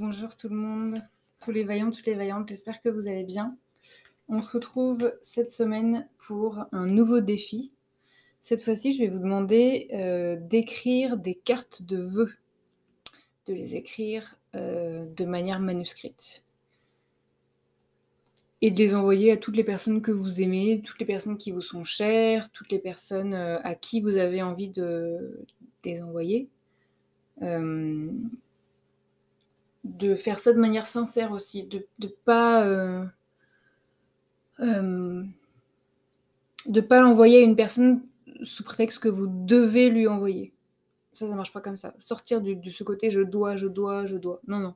bonjour tout le monde, tous les vaillants, toutes les vaillantes, j'espère que vous allez bien. On se retrouve cette semaine pour un nouveau défi. Cette fois-ci, je vais vous demander euh, d'écrire des cartes de vœux, de les écrire euh, de manière manuscrite et de les envoyer à toutes les personnes que vous aimez, toutes les personnes qui vous sont chères, toutes les personnes euh, à qui vous avez envie de, les envoyer de faire ça de manière sincère aussi, de ne pas, euh, euh, de pas l'envoyer à une personne sous prétexte que vous devez lui envoyer. Ça, ça marche pas comme ça. Sortir de, ce côté je dois, je dois, je dois. Non, non.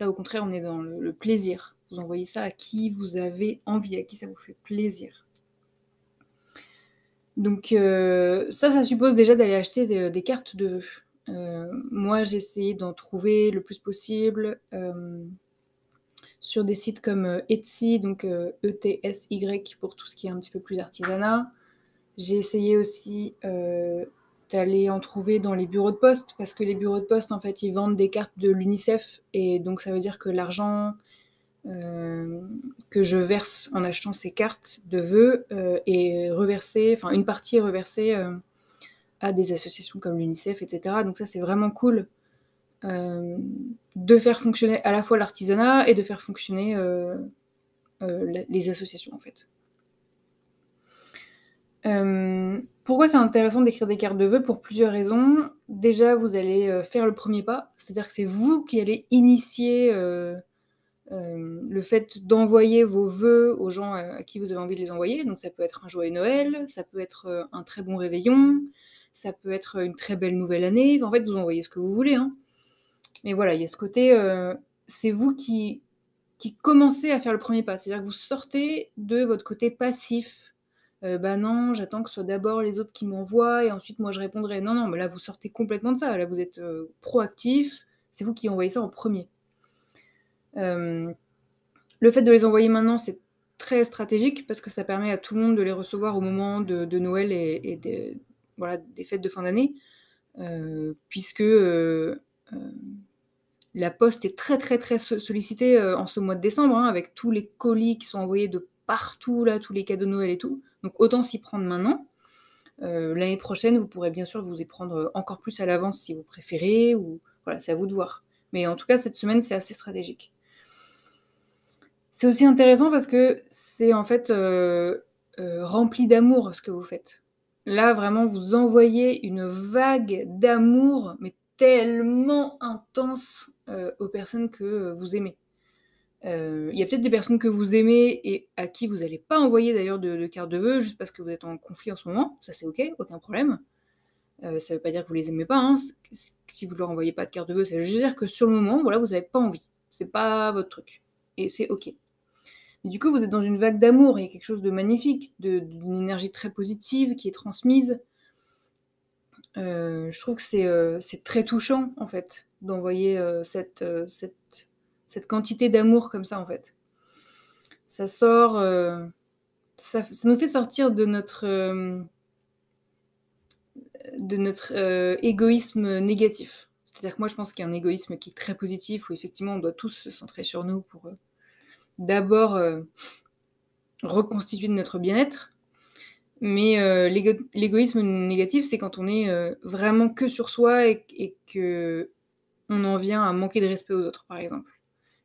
Là, au contraire, on est dans le, plaisir. Vous envoyez ça à qui vous avez envie, à qui ça vous fait plaisir. Donc euh, ça, ça suppose déjà d'aller acheter des cartes de vœux. Euh, moi, j'ai essayé d'en trouver le plus possible euh, sur des sites comme euh, Etsy, donc ETSY e pour tout ce qui est un petit peu plus artisanat. J'ai essayé aussi d'aller en trouver dans les bureaux de poste, parce que les bureaux de poste, en fait, ils vendent des cartes de l'UNICEF, et donc ça veut dire que l'argent que je verse en achetant ces cartes de vœux est reversé, enfin une partie est reversée à des associations comme l'UNICEF, etc. Donc ça, c'est vraiment cool euh, de faire fonctionner à la fois l'artisanat et de faire fonctionner euh, euh, les associations, en fait. pourquoi c'est intéressant d'écrire des cartes de vœux? Pour plusieurs raisons. Déjà, vous allez faire le premier pas, c'est-à-dire que c'est vous qui allez initier le fait d'envoyer vos vœux aux gens à, qui vous avez envie de les envoyer. Donc ça peut être un joyeux Noël, ça peut être un très bon réveillon, ça peut être une très belle nouvelle année. En fait, vous envoyez ce que vous voulez. Hein. Mais voilà, il y a ce côté, euh, c'est vous qui, qui commencez à faire le premier pas. C'est-à-dire que vous sortez de votre côté passif. Euh, bah non, j'attends que ce soit d'abord les autres qui m'envoient et ensuite moi je répondrai. Non, non, mais là vous sortez complètement de ça. Là vous êtes euh, proactif. C'est vous qui envoyez ça en premier. le fait de les envoyer maintenant, c'est très stratégique parce que ça permet à tout le monde de les recevoir au moment de, Noël et de, voilà, des fêtes de fin d'année, euh, puisque euh, euh, la poste est très très très sollicitée en ce mois de décembre, hein, avec tous les colis qui sont envoyés de partout, là, tous les cadeaux de Noël et tout. Donc autant s'y prendre maintenant. L'année prochaine, vous pourrez bien sûr vous y prendre encore plus à l'avance si vous préférez, ou voilà, c'est à vous de voir. Mais en tout cas, cette semaine, c'est assez stratégique. C'est aussi intéressant parce que c'est en fait rempli d'amour ce que vous faites. Là, vraiment, vous envoyez une vague d'amour, mais tellement intense euh, aux personnes que euh, vous aimez. Euh, il y a peut-être des personnes que vous aimez et à qui vous n'allez pas envoyer d'ailleurs de, carte de vœux juste parce que vous êtes en conflit en ce moment. Ça, c'est ok, aucun problème. ça ne veut pas dire que vous les aimez pas. Hein. Si vous leur envoyez pas de carte de vœux, ça veut juste dire que sur le moment, voilà, vous n'avez pas envie. C'est pas votre truc. Et c'est ok du coup, vous êtes dans une vague d'amour, il y a quelque chose de magnifique, d'une énergie très positive qui est transmise. Euh, je trouve que c'est euh, très touchant, en fait, d'envoyer euh, cette, cette, quantité d'amour comme ça, en fait. Ça sort... Ça, ça, nous fait sortir de notre... de notre égoïsme négatif. C'est-à-dire que moi, je pense qu'il y a un égoïsme qui est très positif, où effectivement, on doit tous se centrer sur nous pour d'abord euh, reconstituer notre bien-être. Mais euh, l'égoïsme négatif, c'est quand on est euh, vraiment que sur soi et, qu'on que on en vient à manquer de respect aux autres, par exemple.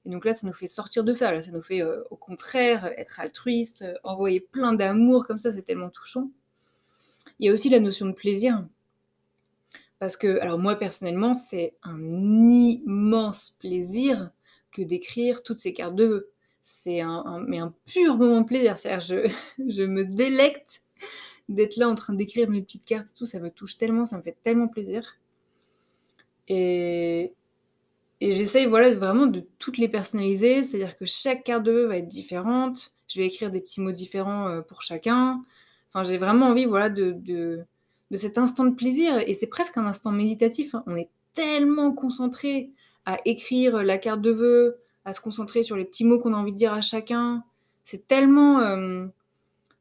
Et donc là, ça nous fait sortir de ça. Là, ça nous fait, au contraire, être altruiste, envoyer plein d'amour comme ça, c'est tellement touchant. Il y a aussi la notion de plaisir. Parce que, alors moi personnellement, c'est un immense plaisir que d'écrire toutes ces cartes de vœux. C'est un, mais un pur moment de plaisir. C'est-à-dire, je, je me délecte d'être là en train d'écrire mes petites cartes et tout. Ça me touche tellement, ça me fait tellement plaisir. Et, et j'essaye voilà, vraiment de toutes les personnaliser, c'est-à-dire que chaque carte de vœux va être différente. Je vais écrire des petits mots différents euh, pour chacun. Enfin, j'ai vraiment envie voilà, de, de, de, cet instant de plaisir. Et c'est presque un instant méditatif. Hein. On est tellement concentré à écrire la carte de vœux, à se concentrer sur les petits mots qu'on a envie de dire à chacun. C'est tellement. Euh,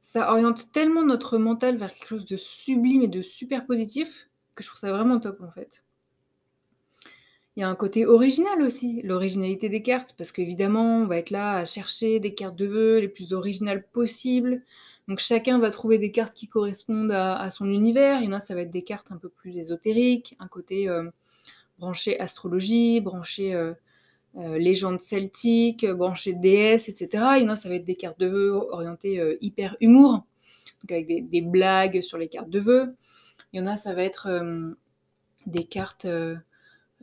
ça oriente tellement notre mental vers quelque chose de sublime et de super positif que je trouve ça vraiment top en fait. Il y a un côté original aussi, l'originalité des cartes, parce qu'évidemment, on va être là à chercher des cartes de vœux les plus originales possibles. Donc chacun va trouver des cartes qui correspondent à, son univers. Il y en a, ça va être des cartes un peu plus ésotériques, un côté euh, branché astrologie, branché euh, euh, légende celtique, branché déesse, etc. Il y en a, ça va être des cartes de vœux orientées hyper humour, donc avec des, des, blagues sur les cartes de vœux. Il y en a, ça va être des cartes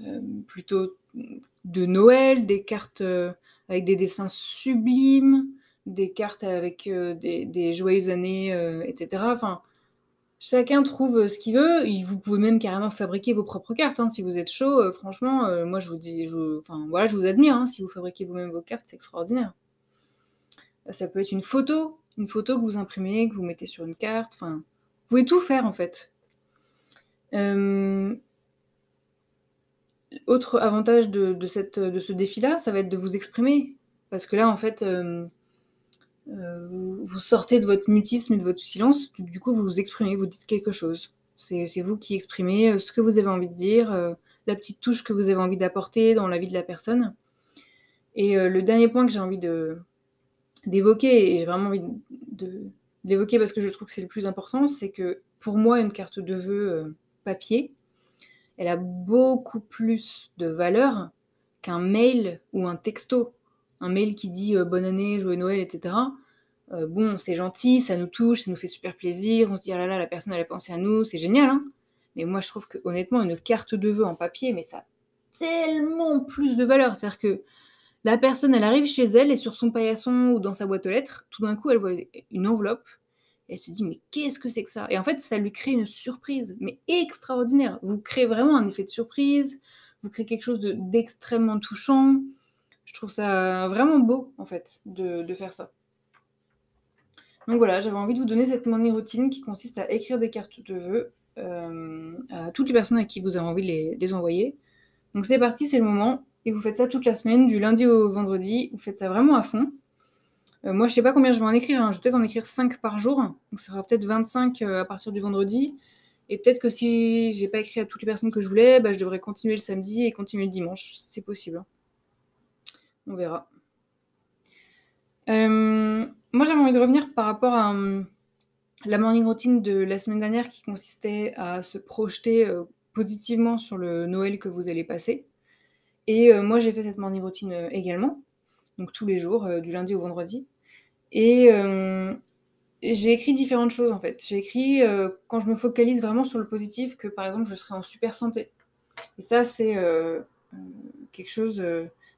euh, plutôt de Noël, des cartes euh, avec des dessins sublimes, des cartes avec euh, des, joyeuses années, etc. Enfin, chacun trouve ce qu'il veut. Vous pouvez même carrément fabriquer vos propres cartes. Hein. Si vous êtes chaud, franchement, moi je vous dis, vous admire. Hein. Si vous fabriquez vous-même vos cartes, c'est extraordinaire. Ça peut être une photo, une photo que vous imprimez, que vous mettez sur une carte. Enfin, vous pouvez tout faire en fait. Euh, autre avantage de ce défi-là, ça va être de vous exprimer. Parce que là, en fait, euh, euh, vous, sortez de votre mutisme et de votre silence, du coup, vous vous exprimez, vous dites quelque chose. C'est vous qui exprimez euh, ce que vous avez envie de dire, la petite touche que vous avez envie d'apporter dans la vie de la personne. Et le dernier point que j'ai envie d'évoquer, et j'ai vraiment envie d'évoquer parce que je trouve que c'est le plus important, c'est que pour moi, une carte de vœux papier, elle a beaucoup plus de valeur qu'un mail ou un texto. Un mail qui dit euh, bonne année, joyeux Noël, etc. Euh, bon, c'est gentil, ça nous touche, ça nous fait super plaisir, on se dit ah là là, la personne elle a pensé à nous, c'est génial, hein Mais moi je trouve que honnêtement, une carte de vœux en papier, mais ça a tellement plus de valeur. C'est-à-dire que la personne elle arrive chez elle et sur son paillasson ou dans sa boîte aux lettres, tout d'un coup elle voit une enveloppe elle se dit, mais qu'est-ce que c'est que ça? Et en fait, ça lui crée une surprise, mais extraordinaire. Vous créez vraiment un effet de surprise, vous créez quelque chose d'extrêmement touchant. Je trouve ça vraiment beau, en fait, de, faire ça. Donc voilà, j'avais envie de vous donner cette morning routine qui consiste à écrire des cartes de vœux euh, à toutes les personnes à qui vous avez envie de les, envoyer. Donc c'est parti, c'est le moment. Et vous faites ça toute la semaine, du lundi au vendredi. Vous faites ça vraiment à fond. Euh, moi, je sais pas combien je vais en écrire. Hein. Je vais peut-être en écrire 5 par jour. Donc, ça sera peut-être 25 euh, à partir du vendredi. Et peut-être que si j'ai pas écrit à toutes les personnes que je voulais, bah, je devrais continuer le samedi et continuer le dimanche. C'est possible. On verra. Moi, j'avais envie de revenir par rapport à la morning routine de la semaine dernière qui consistait à se projeter positivement sur le Noël que vous allez passer. Et moi, j'ai fait cette morning routine également donc tous les jours, euh, du lundi au vendredi. Et euh, j'ai écrit différentes choses en fait. J'ai écrit euh, quand je me focalise vraiment sur le positif que par exemple je serai en super santé. Et ça c'est quelque chose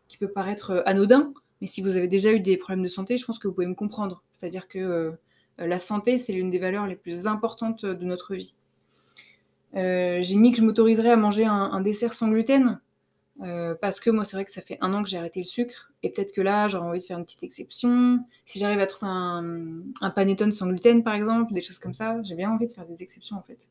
qui peut paraître anodin, mais si vous avez déjà eu des problèmes de santé, je pense que vous pouvez me comprendre. C'est-à-dire que la santé c'est l'une des valeurs les plus importantes de notre vie. j'ai mis que je m'autoriserais à manger un dessert sans gluten euh, parce que moi, c'est vrai que ça fait un an que j'ai arrêté le sucre, et peut-être que là, j'aurais envie de faire une petite exception. Si j'arrive à trouver un, un panettone sans gluten, par exemple, des choses comme ça, j'ai bien envie de faire des exceptions, en fait.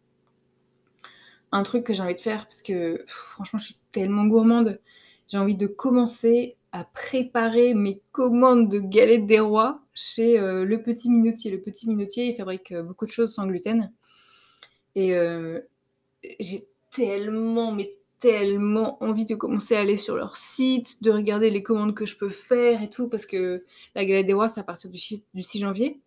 Un truc que j'ai envie de faire, parce que franchement, je suis tellement gourmande, j'ai envie de commencer à préparer mes commandes de galettes des rois chez euh, le petit minotier. Le petit minotier, il fabrique euh, beaucoup de choses sans gluten. Et j'ai tellement, mais tellement envie de commencer à aller sur leur site, de regarder les commandes que je peux faire et tout, parce que la galette des rois, c'est à partir du 6, janvier.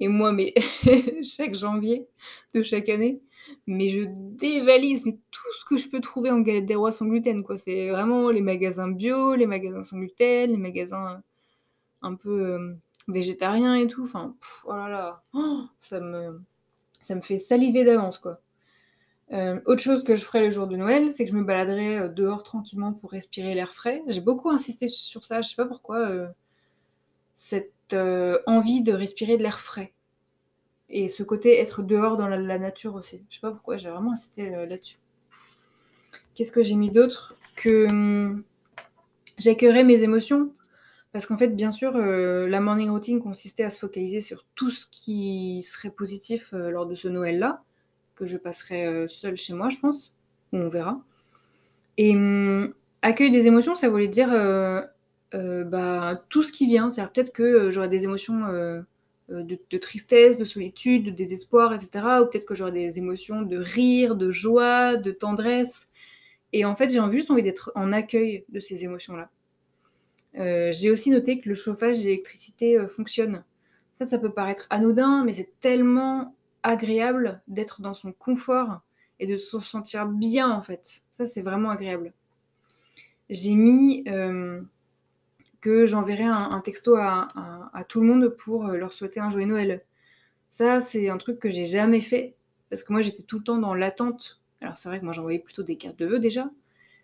Et moi, mais chaque janvier de chaque année, mais je dévalise tout ce que je peux trouver en galette des rois sans gluten, quoi. C'est vraiment les magasins bio, les magasins sans gluten, les magasins un peu euh, végétariens et tout. Enfin, oh là là, oh, ça me, ça me fait saliver d'avance, quoi. Euh, autre chose que je ferai le jour de Noël, c'est que je me baladerai euh, dehors tranquillement pour respirer l'air frais. J'ai beaucoup insisté sur ça, je sais pas pourquoi, euh, cette envie de respirer de l'air frais. Et ce côté être dehors dans la, nature aussi. Je sais pas pourquoi, j'ai vraiment insisté là-dessus. Qu'est-ce que j'ai mis d'autre Que hum, j'accueillerai mes émotions? Parce qu'en fait, bien sûr, la morning routine consistait à se focaliser sur tout ce qui serait positif lors de ce Noël-là que je passerai euh, seule chez moi, je pense. On verra. Et hum, accueil des émotions, ça voulait dire euh, euh, bah, tout ce qui vient. C'est-à-dire peut-être que j'aurai des émotions de, tristesse, de solitude, de désespoir, etc. Ou peut-être que j'aurai des émotions de rire, de joie, de tendresse. Et en fait, j'ai juste envie d'être en accueil de ces émotions-là. j'ai aussi noté que le chauffage et l'électricité fonctionnent. Ça, ça peut paraître anodin, mais c'est tellement agréable d'être dans son confort et de se sentir bien en fait. Ça c'est vraiment agréable. J'ai mis euh, que j'enverrai un, texto à, tout le monde pour euh, leur souhaiter un joyeux Noël. Ça c'est un truc que j'ai jamais fait parce que moi j'étais tout le temps dans l'attente. Alors c'est vrai que moi j'envoyais plutôt des cartes de vœux déjà.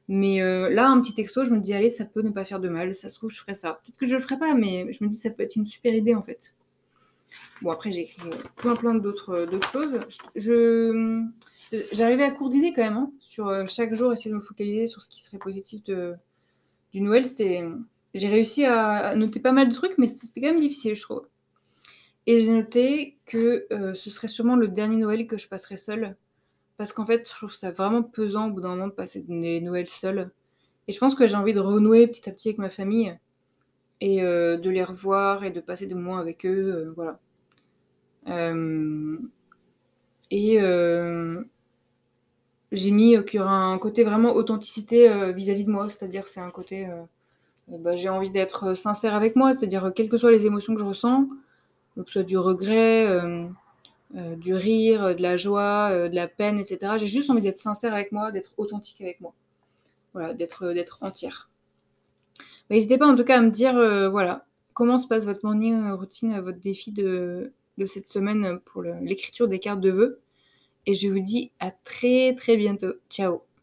Mais euh, là, un petit texto, je me dis, allez, ça peut ne pas faire de mal, ça se trouve, je ferai ça. Peut-être que je le ferai pas, mais je me dis, ça peut être une super idée en fait. Bon, après, j'ai écrit plein, plein d'autres, euh, choses. J'arrivais à court d'idées quand même, hein, sur euh, chaque jour, essayer de me focaliser sur ce qui serait positif du Noël. C'était, j'ai réussi à noter pas mal de trucs, mais c'était quand même difficile, je trouve. Et j'ai noté que euh, ce serait sûrement le dernier Noël que je passerais seule. Parce qu'en fait, je trouve ça vraiment pesant au bout d'un moment de passer des Noëls seuls. Et je pense que j'ai envie de renouer petit à petit avec ma famille et de les revoir et de passer des moments avec eux. voilà. Euh, et euh, j'ai mis qu'il y aura un côté vraiment authenticité euh, vis-à-vis de moi, c'est-à-dire c'est un côté, bah, j'ai envie d'être sincère avec moi, c'est-à-dire quelles que soient les émotions que je ressens, donc soit du regret, du rire, de la joie, de la peine, etc. J'ai juste envie d'être sincère avec moi, d'être authentique avec moi, voilà, d'être entière. N'hésitez pas en tout cas à me dire, voilà, comment se passe votre morning routine, votre défi de de cette semaine pour l'écriture des cartes de vœux. Et je vous dis à très très bientôt. Ciao